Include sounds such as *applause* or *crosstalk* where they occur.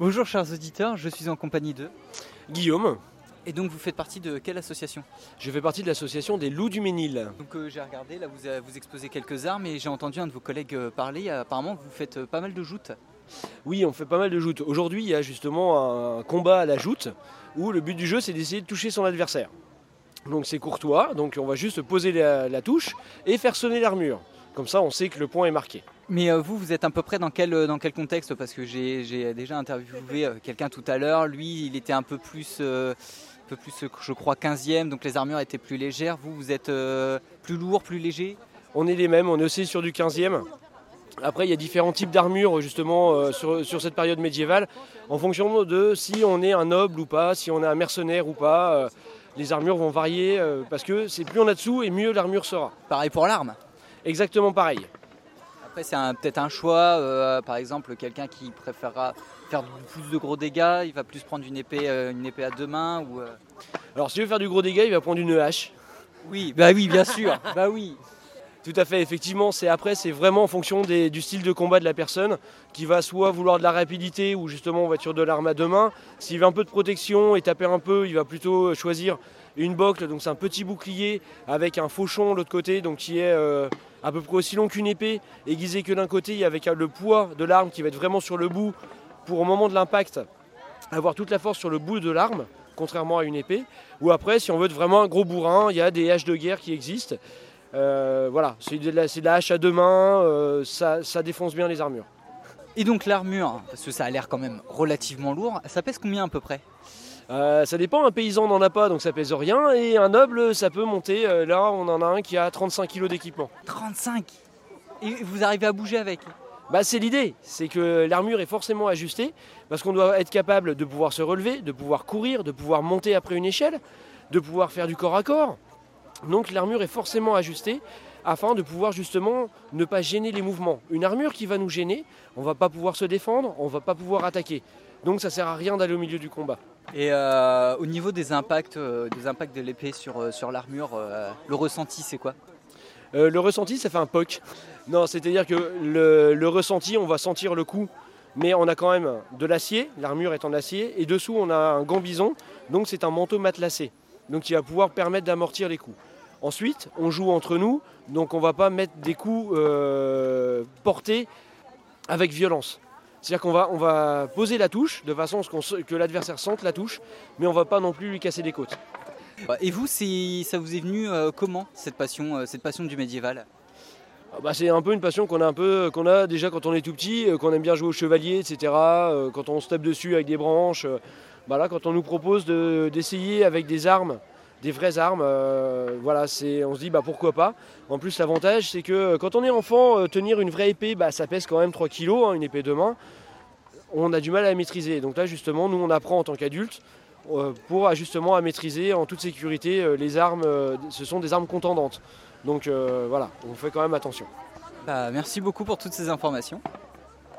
Bonjour chers auditeurs, je suis en compagnie de Guillaume. Et donc vous faites partie de quelle association? Je fais partie de l'association des loups du Ménil. Donc euh, j'ai regardé, là vous, vous exposez quelques armes et j'ai entendu un de vos collègues euh, parler, apparemment vous faites euh, pas mal de joutes. Oui, on fait pas mal de joutes. Aujourd'hui il y a justement un combat à la joute où le but du jeu c'est d'essayer de toucher son adversaire. Donc c'est courtois, donc on va juste poser la, la touche et faire sonner l'armure. Comme ça on sait que le point est marqué. Mais euh, vous, vous êtes à peu près dans quel, dans quel contexte? Parce que j'ai déjà interviewé euh, quelqu'un tout à l'heure. Lui, il était un peu plus, euh, un peu plus, je crois, 15e, donc les armures étaient plus légères. Vous, vous êtes plus lourd, plus léger? On est les mêmes, on est aussi sur du 15e. Après, il y a différents types d'armures justement sur, sur, cette période médiévale, en fonction de si on est un noble ou pas, si on est un mercenaire ou pas. les armures vont varier parce que c'est plus on a dessous et mieux l'armure sera. Pareil pour l'arme Exactement pareil. Après, c'est peut-être un choix. Euh, par exemple, quelqu'un qui préférera faire plus de gros dégâts, il va plus prendre une épée, euh, une épée à deux mains. Ou, euh. Alors, s'il veut faire du gros dégâts, il va prendre une hache. Oui, bah oui, bien sûr. *laughs* bah oui. Tout à fait, effectivement, c'est après, c'est vraiment en fonction du style de combat de la personne qui va soit vouloir de la rapidité ou justement on va de l'arme à deux mains. S'il veut un peu de protection et taper un peu, il va plutôt choisir une bocle, donc c'est un petit bouclier avec un fauchon de l'autre côté, donc qui est à peu près aussi long qu'une épée, aiguisé que d'un côté, avec le poids de l'arme qui va être vraiment sur le bout, pour au moment de l'impact, avoir toute la force sur le bout de l'arme, contrairement à une épée. Ou après, si on veut être vraiment un gros bourrin, il y a des haches de guerre qui existent. Euh, voilà, c'est de, la, hache à deux mains, euh, ça, ça défonce bien les armures. Et donc l'armure, parce que ça a l'air quand même relativement lourd, ça pèse combien à peu près? Euh, ça dépend, un paysan n'en a pas, donc ça pèse rien. Et un noble, ça peut monter. Là, on en a un qui a 35 kg d'équipement. 35 Et vous arrivez à bouger avec? Bah, c'est l'idée, c'est que l'armure est forcément ajustée, parce qu'on doit être capable de pouvoir se relever, de pouvoir courir, de pouvoir monter après une échelle, de pouvoir faire du corps à corps. Donc l'armure est forcément ajustée afin de pouvoir justement ne pas gêner les mouvements. Une armure qui va nous gêner, on ne va pas pouvoir se défendre, on ne va pas pouvoir attaquer. Donc ça sert à rien d'aller au milieu du combat. Et euh, au niveau des impacts, euh, des impacts de l'épée sur, euh, sur l'armure, le ressenti c'est quoi? Le ressenti ça fait un poc. Non, c'est-à-dire que le, le, ressenti, on va sentir le coup, mais on a quand même de l'acier, l'armure est en acier, et dessous on a un gambison, donc c'est un manteau matelassé, donc qui va pouvoir permettre d'amortir les coups. Ensuite, on joue entre nous, donc on ne va pas mettre des coups portés avec violence. C'est-à-dire qu'on va, on va poser la touche de façon à ce que l'adversaire sente la touche, mais on ne va pas non plus lui casser les côtes. Et vous, ça vous est venu euh, comment cette passion, euh, cette passion du médiéval? Ah bah, c'est un peu une passion qu'on a un peu qu'on a déjà quand on est tout petit, euh, qu'on aime bien jouer au chevalier, etc. Quand on se tape dessus avec des branches, bah là quand on nous propose d'essayer avec des armes des vraies armes. Euh, voilà, c'est, on se dit bah pourquoi pas. En plus l'avantage c'est que euh, quand on est enfant, euh, tenir une vraie épée, bah, ça pèse quand même 3 kg, hein, une épée de main. On a du mal à la maîtriser. Donc là justement, nous on apprend en tant qu'adulte pour justement à maîtriser en toute sécurité les armes. ce sont des armes contendantes. Donc voilà, on fait quand même attention. Bah, merci beaucoup pour toutes ces informations.